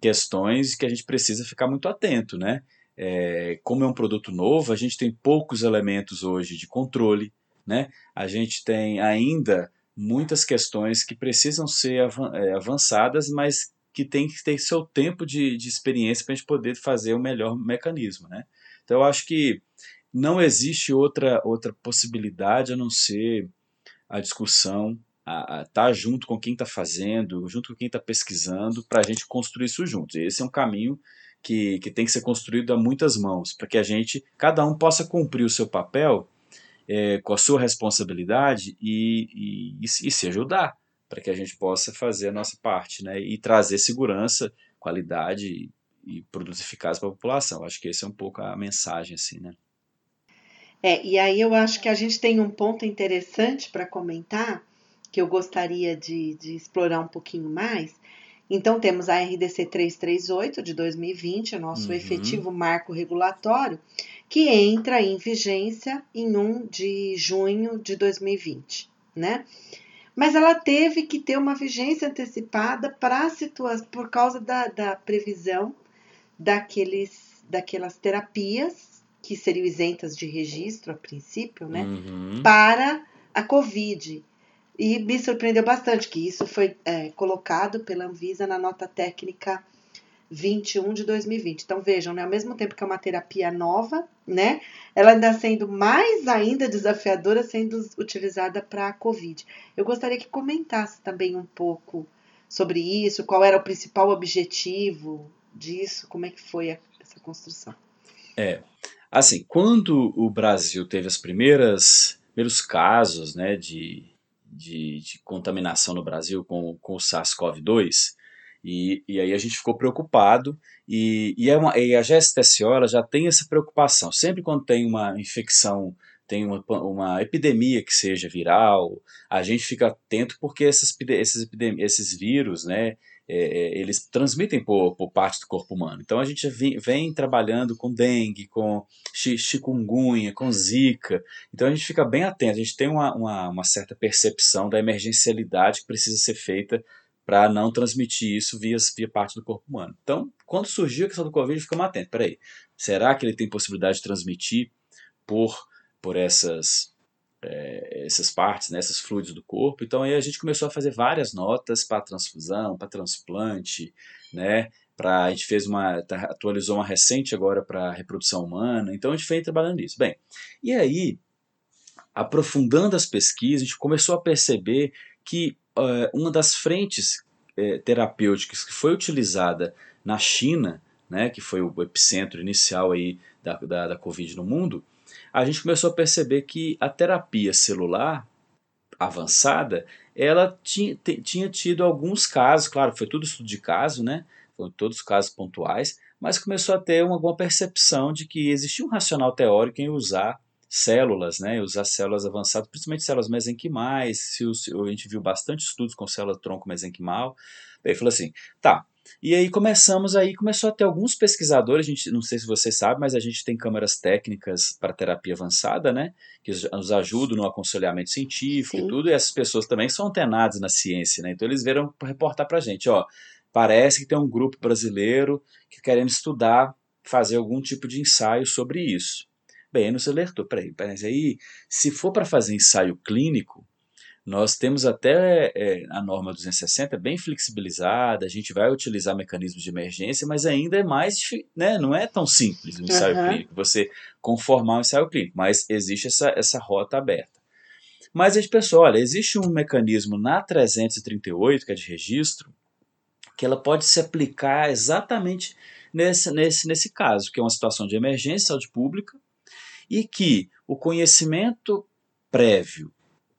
Speaker 2: questões que a gente precisa ficar muito atento, né? É, como é um produto novo, a gente tem poucos elementos hoje de controle, né? A gente tem ainda muitas questões que precisam ser é, avançadas, mas que tem que ter seu tempo de, de experiência para a gente poder fazer o melhor mecanismo, né? Então eu acho que não existe outra outra possibilidade a não ser a discussão, estar tá junto com quem está fazendo, junto com quem está pesquisando, para a gente construir isso junto. Esse é um caminho que, que tem que ser construído a muitas mãos, para que a gente, cada um possa cumprir o seu papel é, com a sua responsabilidade e, e, e, se ajudar, para que a gente possa fazer a nossa parte né, e trazer segurança, qualidade e produtos eficazes para a população. Acho que esse é um pouco a mensagem, assim, né?
Speaker 3: É, e aí eu acho que a gente tem um ponto interessante para comentar, que eu gostaria de, de explorar um pouquinho mais, então, temos a RDC 338 de 2020, o nosso uhum. efetivo marco regulatório, que entra em vigência em 1 de junho de 2020, né? Mas ela teve que ter uma vigência antecipada para por causa da, da previsão daqueles, daquelas terapias que seriam isentas de registro a princípio, né?
Speaker 2: Uhum.
Speaker 3: Para a Covid. E me surpreendeu bastante que isso foi é, colocado pela Anvisa na nota técnica 21 de 2020. Então vejam, né, ao mesmo tempo que é uma terapia nova, né, ela ainda sendo mais ainda desafiadora, sendo utilizada para a COVID. Eu gostaria que comentasse também um pouco sobre isso, qual era o principal objetivo disso, como é que foi a, essa construção.
Speaker 2: É, assim, quando o Brasil teve as primeiras primeiros casos, né, de de, de contaminação no Brasil com, com o SARS-CoV-2, e, e aí a gente ficou preocupado, e, e, é uma, e a GSTSO já tem essa preocupação. Sempre quando tem uma infecção, tem uma, uma epidemia que seja viral, a gente fica atento porque essas, esses, esses vírus, né, é, é, eles transmitem por, por, parte do corpo humano. Então a gente vem, vem, trabalhando com dengue, com chikungunya, com zika. Então a gente fica bem atento, a gente tem uma, uma, uma certa percepção da emergencialidade que precisa ser feita para não transmitir isso via, via parte do corpo humano. Então, quando surgiu a questão do Covid, ficamos atentos. Peraí, será que ele tem possibilidade de transmitir por, por essas é, essas partes, né, esses fluidos do corpo. Então aí a gente começou a fazer várias notas para transfusão, para transplante, né, para a gente fez uma tá, atualizou uma recente agora para reprodução humana. Então a gente veio trabalhando nisso. Bem, e aí aprofundando as pesquisas, a gente começou a perceber que uh, uma das frentes uh, terapêuticas que foi utilizada na China, né, que foi o epicentro inicial aí da, da, da Covid no mundo, a gente começou a perceber que a terapia celular avançada, ela tinha, tinha tido alguns casos, claro, foi tudo estudo de caso, né? Foram todos casos pontuais, mas começou a ter uma boa percepção de que existia um racional teórico em usar células, né, usar células avançadas, principalmente células mesenquimais, se, a gente viu bastante estudos com célula tronco mesenquimal, Ele falou assim, tá, e aí começamos aí, começou a ter alguns pesquisadores, a gente, não sei se você sabe, mas a gente tem câmaras técnicas para terapia avançada, né? Que nos ajudam no aconselhamento científico Sim. e tudo, e essas pessoas também são antenadas na ciência, né? Então eles vieram reportar para a gente, ó, parece que tem um grupo brasileiro que querendo estudar, fazer algum tipo de ensaio sobre isso. Bem, nos alertou, peraí, mas aí, se for para fazer ensaio clínico, nós temos até é, a norma 260 bem flexibilizada, a gente vai utilizar mecanismos de emergência, mas ainda é mais, né, não é tão simples o ensaio uhum. clínico, você conformar o ensaio clínico, mas existe essa, essa rota aberta. Mas a gente pensou, olha, existe um mecanismo na 338, que é de registro, que ela pode se aplicar exatamente nesse, nesse, nesse caso, que é uma situação de emergência, saúde pública, e que o conhecimento prévio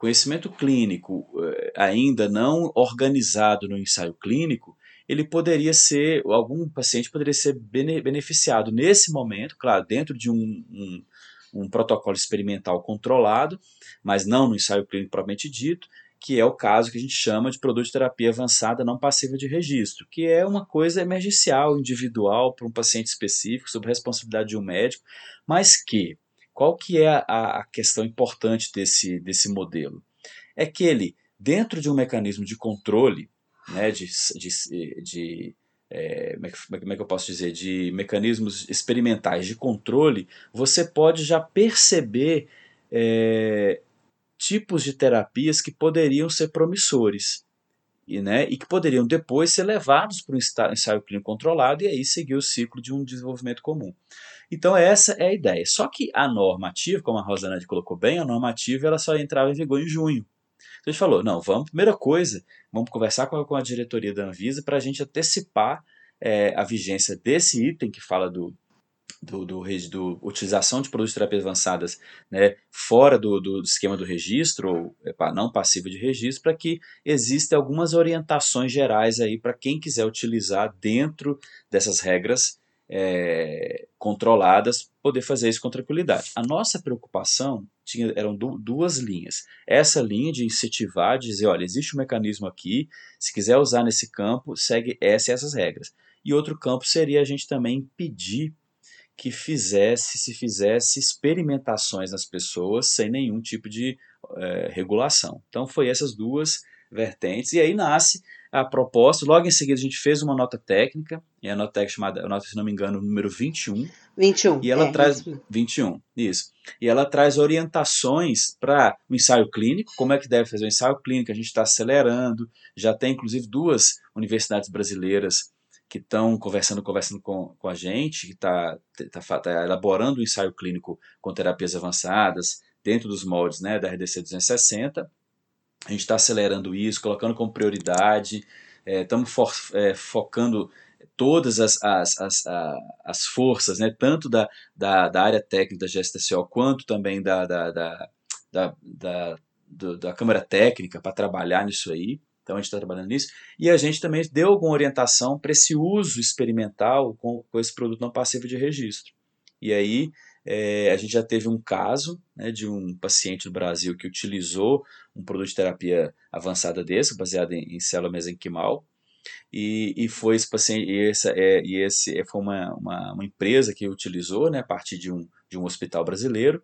Speaker 2: conhecimento clínico eh, ainda não organizado no ensaio clínico, ele poderia ser, algum paciente poderia ser beneficiado nesse momento, claro, dentro de um, um, um protocolo experimental controlado, mas não no ensaio clínico propriamente dito, que é o caso que a gente chama de produto de terapia avançada não passiva de registro, que é uma coisa emergencial, individual, para um paciente específico, sob responsabilidade de um médico, mas que qual que é a, a questão importante desse, desse modelo? É que ele, dentro de um mecanismo de controle, né, de, de, de é, como, é que, eu posso dizer, de mecanismos experimentais de controle, você pode já perceber é, tipos de terapias que poderiam ser promissores e, né, e que poderiam depois ser levados para um ensaio clínico controlado e aí seguir o ciclo de um desenvolvimento comum. Então essa é a ideia. Só que a normativa, como a Rosanete colocou bem, a normativa ela só entrava em vigor em junho. Então a gente falou, não, vamos, primeira coisa, vamos conversar com a, com a diretoria da Anvisa para a gente antecipar é, a vigência desse item que fala do, do, do, do, utilização de produtos de terapia avançadas né, fora do, do esquema do registro, ou epa, não passivo de registro, para que existam algumas orientações gerais aí para quem quiser utilizar dentro dessas regras é, controladas, poder fazer isso com tranquilidade. A nossa preocupação tinha, eram du duas linhas. Essa linha de incentivar, de dizer, olha, existe um mecanismo aqui, se quiser usar nesse campo, segue essa e essas regras. E outro campo seria a gente também pedir que fizesse, se fizesse experimentações nas pessoas sem nenhum tipo de é, regulação. Então foi essas duas vertentes, e aí nasce a proposta. Logo em seguida, a gente fez uma nota técnica, e a nota técnica chamada, a nota, se não me engano, número 21.
Speaker 3: 21.
Speaker 2: E ela é, traz. Isso. 21, isso. E ela traz orientações para o ensaio clínico, como é que deve fazer o ensaio clínico, a gente está acelerando. Já tem, inclusive, duas universidades brasileiras que estão conversando, conversando com, com a gente, que está tá, tá elaborando um ensaio clínico com terapias avançadas, dentro dos moldes né, da RDC 260 a gente está acelerando isso, colocando como prioridade, estamos é, é, focando todas as, as, as, as forças, né, tanto da, da, da, área técnica da GSTCO, quanto também da, da, da, da, da, do, da Câmara Técnica para trabalhar nisso aí. Então a gente está trabalhando nisso. E a gente também deu alguma orientação para esse uso experimental com, com esse produto não passivo de registro. E aí é, a gente já teve um caso né, de um paciente no Brasil que utilizou um produto de terapia avançada desse, baseado em, em célula mesenquimal, e, e foi esse paciente, e, essa, é, e esse é, foi uma, uma, uma, empresa que utilizou né, a partir de um, de um hospital brasileiro,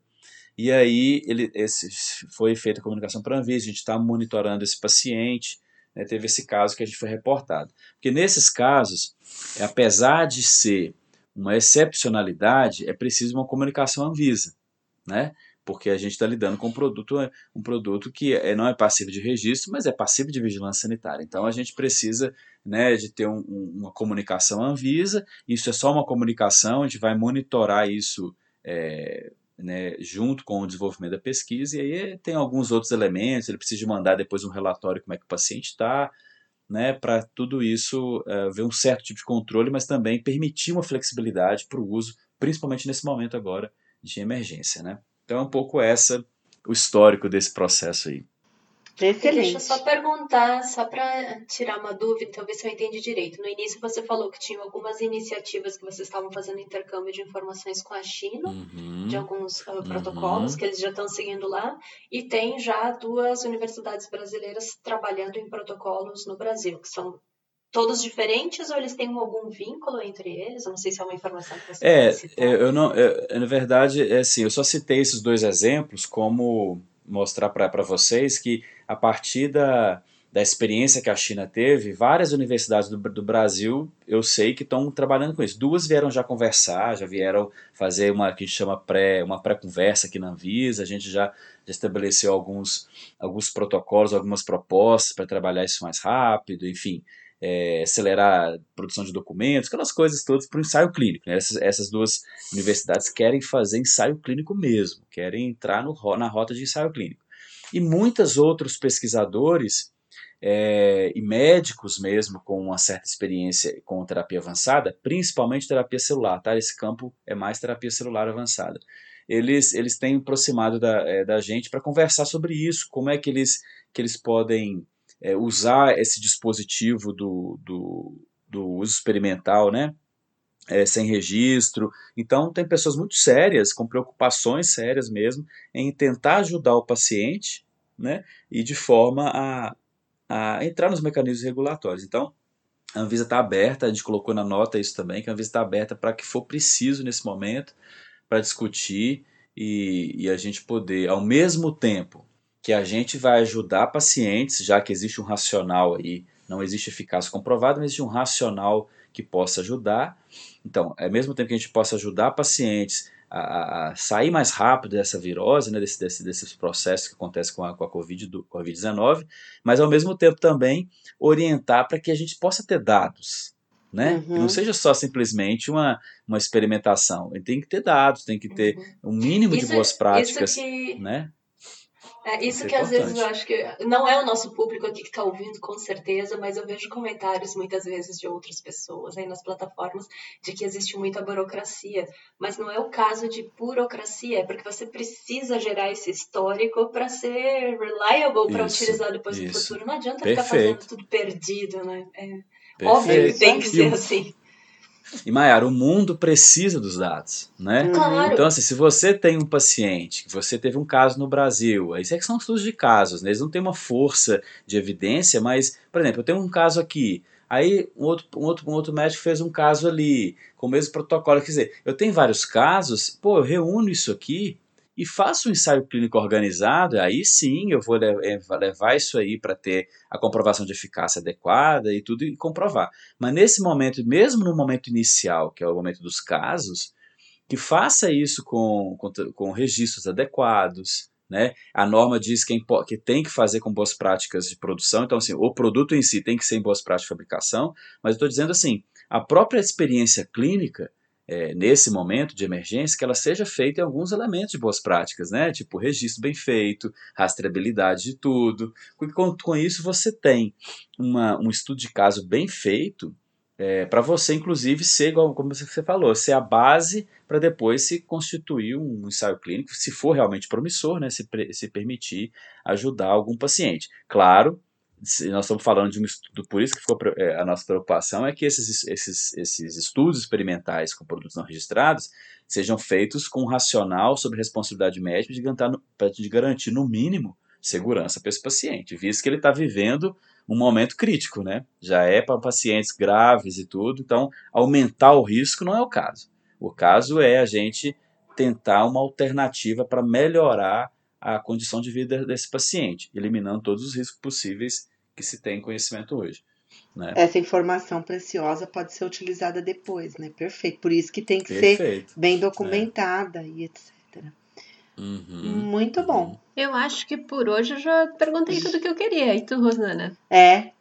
Speaker 2: e aí ele, esse, foi feita a comunicação para a Anvisa, a gente está monitorando esse paciente, né, teve esse caso que a gente foi reportado. Porque nesses casos, apesar de ser uma excepcionalidade, é preciso uma comunicação Anvisa, né? Porque a gente está lidando com um produto, um produto que é, não é passivo de registro, mas é passivo de vigilância sanitária. Então a gente precisa né, de ter um, uma comunicação Anvisa. Isso é só uma comunicação, a gente vai monitorar isso é, né, junto com o desenvolvimento da pesquisa, e aí tem alguns outros elementos, ele precisa mandar depois um relatório como é que o paciente está, né, para tudo isso uh, ver um certo tipo de controle, mas também permitir uma flexibilidade para o uso, principalmente nesse momento agora de emergência. Né? Então é um pouco essa o histórico desse processo aí.
Speaker 1: Excelente. Deixa eu só perguntar, só para tirar uma dúvida, talvez se eu entendi direito. No início você falou que tinha algumas iniciativas que vocês estavam fazendo intercâmbio de informações com a China, uhum, de alguns uh, protocolos uhum. que eles já estão seguindo lá, e tem já duas universidades brasileiras trabalhando em protocolos no Brasil, que são todos diferentes ou eles têm algum vínculo entre eles? Eu não sei se é uma informação que você
Speaker 2: É, eu não, eu, na verdade, é assim, eu só citei esses dois exemplos como mostrar para vocês que a partir da, da experiência que a China teve, várias universidades do, do Brasil eu sei que estão trabalhando com isso. Duas vieram já conversar, já vieram fazer uma que a gente chama pré, uma pré-conversa aqui na Anvisa, a gente já, já estabeleceu alguns, alguns protocolos, algumas propostas para trabalhar isso mais rápido, enfim. É, acelerar a produção de documentos, aquelas coisas todas para o ensaio clínico. Né? Essas, essas, duas universidades querem fazer ensaio clínico mesmo, querem entrar no, na rota de ensaio clínico. E muitos outros pesquisadores é, e médicos mesmo com uma certa experiência com terapia avançada, principalmente terapia celular, tá? Esse campo é mais terapia celular avançada. Eles, eles têm aproximado da, é, da gente para conversar sobre isso, como é que eles, que eles podem é, usar esse dispositivo do, do, do uso experimental, né? É, sem registro. Então, tem pessoas muito sérias, com preocupações sérias mesmo, em tentar ajudar o paciente né, e de forma a, a entrar nos mecanismos regulatórios. Então, a Anvisa está aberta, a gente colocou na nota isso também, que a Anvisa está aberta para que for preciso nesse momento para discutir e, e, a gente poder, ao mesmo tempo que a gente vai ajudar pacientes, já que existe um racional aí, não existe eficácia comprovada, mas existe um racional que possa ajudar. Então, ao mesmo tempo que a gente possa ajudar pacientes a, a, sair mais rápido dessa virose, né, desse, desse, desses processos que acontecem com a, com a COVID-19, COVID mas ao mesmo tempo também orientar para que a gente possa ter dados. Né? Uhum. Que não seja só simplesmente uma, uma experimentação. Tem que ter dados, tem que ter uhum. um mínimo isso, de boas práticas. Que... Né?
Speaker 1: É, isso, que às vezes eu acho que não é o nosso público aqui que está ouvindo, com certeza, mas eu vejo comentários muitas vezes de outras pessoas aí nas plataformas de que existe muita burocracia. Mas não é o caso de burocracia, é porque você precisa gerar esse histórico para ser reliable para utilizar depois isso. no futuro. Não adianta Perfeito. ficar fazendo tudo perdido, né? É óbvio que tem que ser assim.
Speaker 2: E Maiara, o mundo precisa dos dados, né? Claro. Então, assim, se você tem um paciente, que você teve um caso no Brasil, aí são estudos de casos, né? Eles não têm uma força de evidência, mas, por exemplo, eu tenho um caso aqui, aí um outro, um outro, um outro médico fez um caso ali, com o mesmo protocolo, quer dizer, eu tenho vários casos, pô, eu reúno isso aqui, e faço um ensaio clínico organizado, aí sim eu vou eh, levar isso aí para ter a comprovação de eficácia adequada e tudo e comprovar. Mas nesse momento, mesmo no momento inicial, que é o momento dos casos, que faça isso com, com, com registros adequados, né? A norma diz que, é que, tem que fazer com boas práticas de produção, então assim, o produto em si tem que ser em boas práticas de fabricação, mas eu estou dizendo assim, a própria experiência clínica é, nesse momento de emergência, que ela seja feita em alguns elementos de boas práticas, né? Tipo registro bem feito, rastreabilidade de tudo. Com, com isso você tem uma, um estudo de caso bem feito é, para você, inclusive, ser, como você falou, ser a base para depois se constituir um ensaio clínico, se for realmente promissor, né? Se, se permitir ajudar algum paciente. Claro, nós estamos falando de um estudo, por isso que ficou é, a nossa preocupação é que esses, esses, esses estudos experimentais com produtos não registrados sejam feitos com racional sobre responsabilidade médica de garantir, de garantir no mínimo segurança para esse paciente, visto que ele está vivendo um momento crítico, né? Já é para pacientes graves e tudo, então aumentar o risco não é o caso. O caso é a gente tentar uma alternativa para melhorar a condição de vida desse paciente, eliminando todos os riscos possíveis que se tem conhecimento hoje. Né?
Speaker 3: Essa informação preciosa pode ser utilizada depois, né? Perfeito. Por isso que tem que Perfeito. ser bem documentada é. e etc. Uhum. Muito bom.
Speaker 1: Eu acho que por hoje eu já perguntei tudo que eu queria. E tu, Rosana?
Speaker 3: É,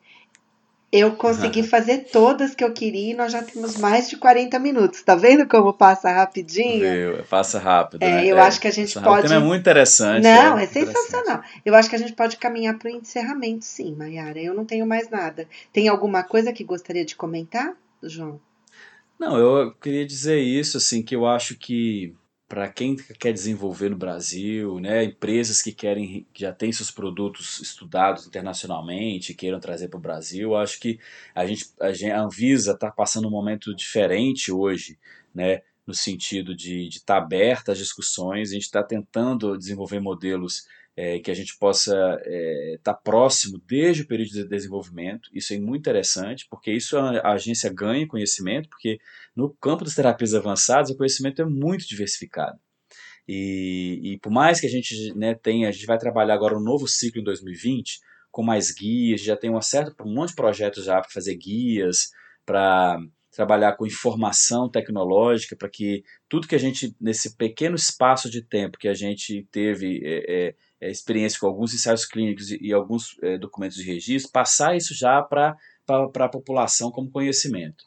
Speaker 3: eu consegui fazer todas que eu queria e nós já temos mais de 40 minutos. Tá vendo como passa rapidinho?
Speaker 2: Viu? Passa rápido.
Speaker 3: É,
Speaker 2: né?
Speaker 3: Eu é, acho que a gente pode. O
Speaker 2: tema é muito interessante.
Speaker 3: Não, é, é sensacional. Eu acho que a gente pode caminhar para o encerramento, sim, Mayara. Eu não tenho mais nada. Tem alguma coisa que gostaria de comentar, João?
Speaker 2: Não, eu queria dizer isso, assim, que eu acho que para quem quer desenvolver no Brasil, né, empresas que querem que já têm seus produtos estudados internacionalmente, queiram trazer para o Brasil, acho que a gente, a, gente, a Anvisa está passando um momento diferente hoje, né, no sentido de estar tá aberta às discussões, a gente está tentando desenvolver modelos é, que a gente possa estar é, tá próximo desde o período de desenvolvimento. Isso é muito interessante, porque isso a, agência ganha conhecimento, porque no campo das terapias avançadas o conhecimento é muito diversificado. E, e por mais que a gente né, tenha, a gente vai trabalhar agora um novo ciclo em 2020, com mais guias, já tem um certo um monte de projetos já para fazer guias, para trabalhar com informação tecnológica, para que tudo que a gente, nesse pequeno espaço de tempo que a gente teve é, é, é experiência com alguns ensaios clínicos e, e alguns é, documentos de registro, passar isso já para a população como conhecimento.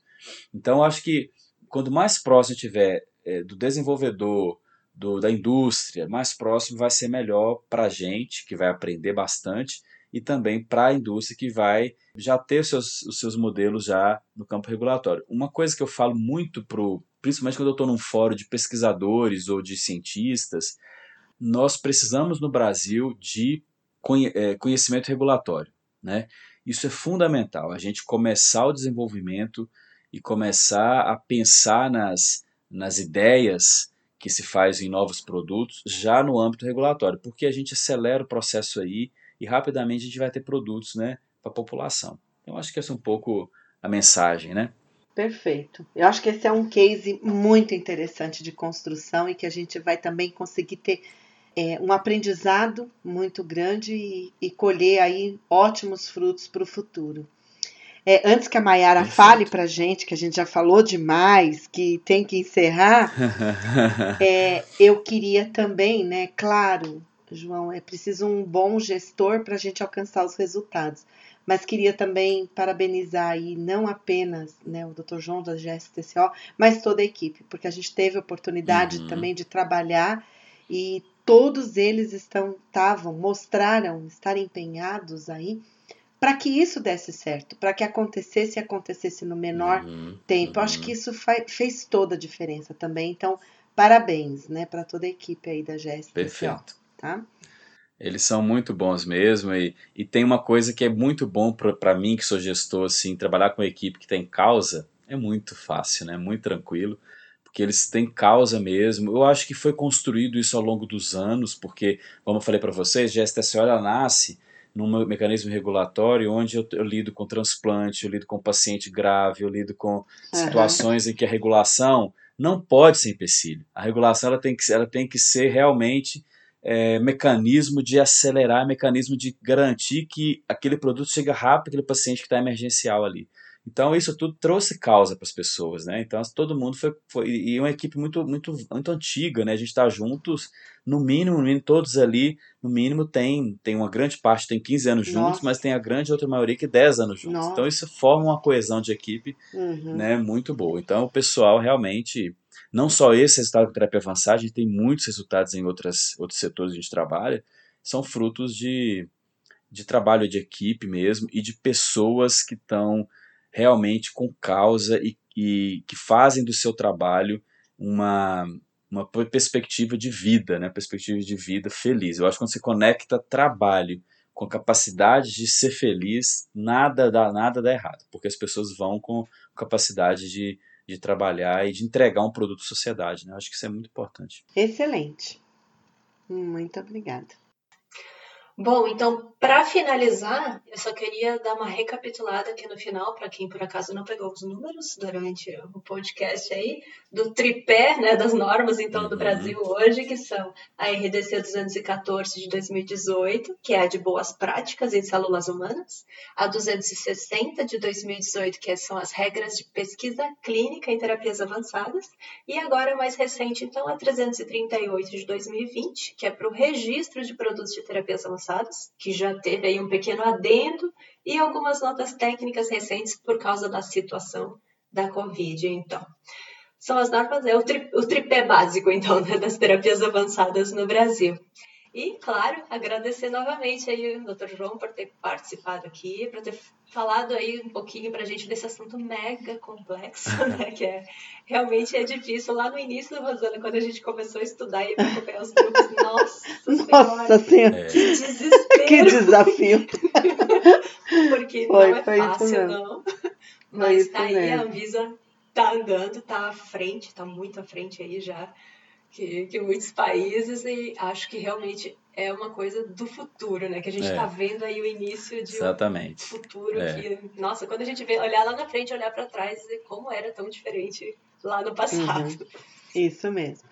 Speaker 2: Então, acho que quanto mais próximo tiver é, do desenvolvedor, do, da indústria, mais próximo vai ser melhor para a gente, que vai aprender bastante, e também para a indústria que vai já ter os seus, os seus modelos já no campo regulatório. Uma coisa que eu falo muito pro, principalmente quando eu estou num fórum de pesquisadores ou de cientistas, nós precisamos no Brasil de é, conhecimento regulatório, né? Isso é fundamental, a gente começar o desenvolvimento e começar a pensar nas, nas ideias que se faz em novos produtos já no âmbito regulatório, porque a gente acelera o processo aí e rapidamente a gente vai ter produtos né, para a população. Então, acho que essa é um pouco a mensagem, né?
Speaker 3: Perfeito. Eu acho que esse é um case muito interessante de construção e que a gente vai também conseguir ter é, um aprendizado muito grande e, e colher aí ótimos frutos para o futuro. É, antes que a Mayara fale para gente, que a gente já falou demais, que tem que encerrar, é, eu queria também, né, claro, João, é preciso um bom gestor para a gente alcançar os resultados. Mas queria também parabenizar aí não apenas né, o Dr. João da GSTCO, mas toda a equipe, porque a gente teve a oportunidade uhum. também de trabalhar e todos eles estão, estavam, mostraram estar empenhados aí para que isso desse certo, para que acontecesse e acontecesse no menor uhum, tempo. Uhum. Acho que isso fez toda a diferença também. Então, parabéns, né, para toda a equipe aí da GSTCO. Perfeito tá?
Speaker 2: Eles são muito bons mesmo e, e tem uma coisa que é muito bom para mim que sou gestor, assim, trabalhar com uma equipe que tem causa é muito fácil, né? Muito tranquilo, porque eles têm causa mesmo. Eu acho que foi construído isso ao longo dos anos, porque, como eu falei para vocês, a GSTSO ela nasce num mecanismo regulatório onde eu, eu, lido com transplante, eu lido com paciente grave, eu lido com uhum. situações em que a regulação não pode ser empecilho. A regulação ela tem que, ela tem que ser realmente é, mecanismo de acelerar, mecanismo de garantir que aquele produto chega rápido aquele paciente que está emergencial ali. Então isso tudo trouxe causa para as pessoas, né? Então todo mundo foi, foi e uma equipe muito muito muito antiga, né? A gente está juntos, no mínimo, no mínimo todos ali, no mínimo tem tem uma grande parte tem 15 anos juntos, Nossa. mas tem a grande outra maioria que 10 anos juntos. Nossa. Então isso forma uma coesão de equipe, uhum. né? Muito boa. Então o pessoal realmente não só esse resultado com terapia avançada, a gente tem muitos resultados em outras, outros setores que a gente trabalha, são frutos de, de trabalho de equipe mesmo e de pessoas que estão realmente com causa e, e que fazem do seu trabalho uma, uma perspectiva de vida, né? perspectiva de vida feliz. Eu acho que quando você conecta trabalho com capacidade de ser feliz, nada dá, nada dá errado, porque as pessoas vão com capacidade de de trabalhar e de entregar um produto à sociedade. Né? Eu acho que isso é muito importante.
Speaker 3: Excelente. Muito obrigada.
Speaker 1: Bom, então, para finalizar, eu só queria dar uma recapitulada aqui no final, para quem por acaso não pegou os números durante o podcast aí, do tripé né, das normas, então, do uhum. Brasil hoje, que são a RDC 214 de 2018, que é a de boas práticas em células humanas, a 260 de 2018, que são as regras de pesquisa clínica em terapias avançadas, e agora, mais recente, então, a 338 de 2020, que é para o registro de produtos de terapias avançadas passadas, que já teve aí um pequeno adendo, e algumas notas técnicas recentes por causa da situação da Covid, então. São as normas, é o, tri, o tripé básico, então, né, das terapias avançadas no Brasil. E, claro, agradecer novamente aí o Dr. João por ter participado aqui, por ter falado aí um pouquinho para a gente desse assunto mega complexo, né? Que é realmente é difícil. Lá no início, Rosana, quando a gente começou a estudar e acompanhar os grupos, nossa,
Speaker 3: nossa senhora,
Speaker 1: senhora, que desespero!
Speaker 3: Que desafio!
Speaker 1: Porque foi, não é fácil, não. Mas tá aí, mesmo. a Anvisa tá andando, tá à frente, tá muito à frente aí já que, que muitos países e acho que realmente é uma coisa do futuro, né? Que a gente está é. vendo aí o início de
Speaker 2: Exatamente.
Speaker 1: um futuro
Speaker 2: é.
Speaker 1: que, nossa, quando a gente vê, olhar lá na frente, olhar para trás e como era tão diferente lá no passado. Uhum.
Speaker 3: Isso mesmo.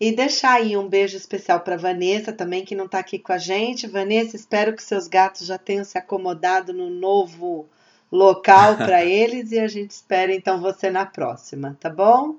Speaker 3: E deixar aí um beijo especial para Vanessa também, que não está aqui com a gente. Vanessa, espero que seus gatos já tenham se acomodado no novo local para eles e a gente espera então você na próxima, tá bom?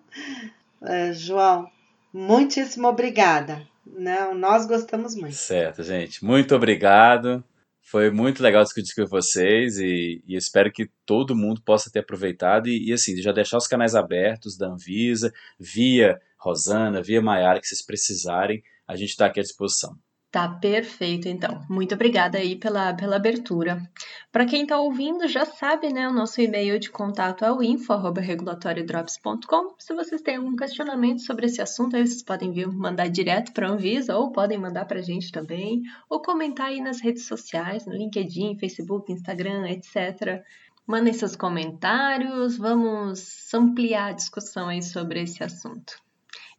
Speaker 3: Uh, João, muitíssimo obrigada. Não, nós gostamos muito.
Speaker 2: Certo, gente. Muito obrigado. Foi muito legal discutir com vocês e, e espero que todo mundo possa ter aproveitado e, e, assim, já deixar os canais abertos da Anvisa, via Rosana, via Maiara, que vocês precisarem, a gente está aqui à disposição.
Speaker 1: Tá perfeito, então. Muito obrigada aí pela, pela abertura. Para quem está ouvindo, já sabe, né? O nosso e-mail de contato é o info.regulatoriodrops.com. Se vocês têm algum questionamento sobre esse assunto, aí vocês podem vir mandar direto para a Anvisa ou podem mandar para a gente também, ou comentar aí nas redes sociais, no LinkedIn, Facebook, Instagram, etc. Mandem seus comentários, vamos ampliar a discussão aí sobre esse assunto.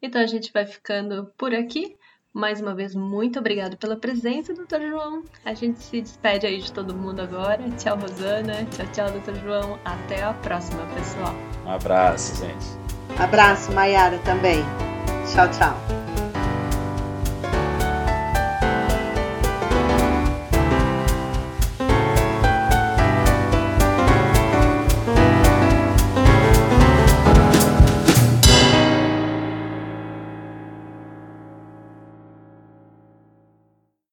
Speaker 1: Então a gente vai ficando por aqui. Mais uma vez, muito obrigado pela presença, doutor João. A gente se despede aí de todo mundo agora. Tchau, Rosana. Tchau, tchau, doutor João. Até a próxima, pessoal.
Speaker 2: Um abraço, gente.
Speaker 3: Abraço, Maiara, também. Tchau, tchau.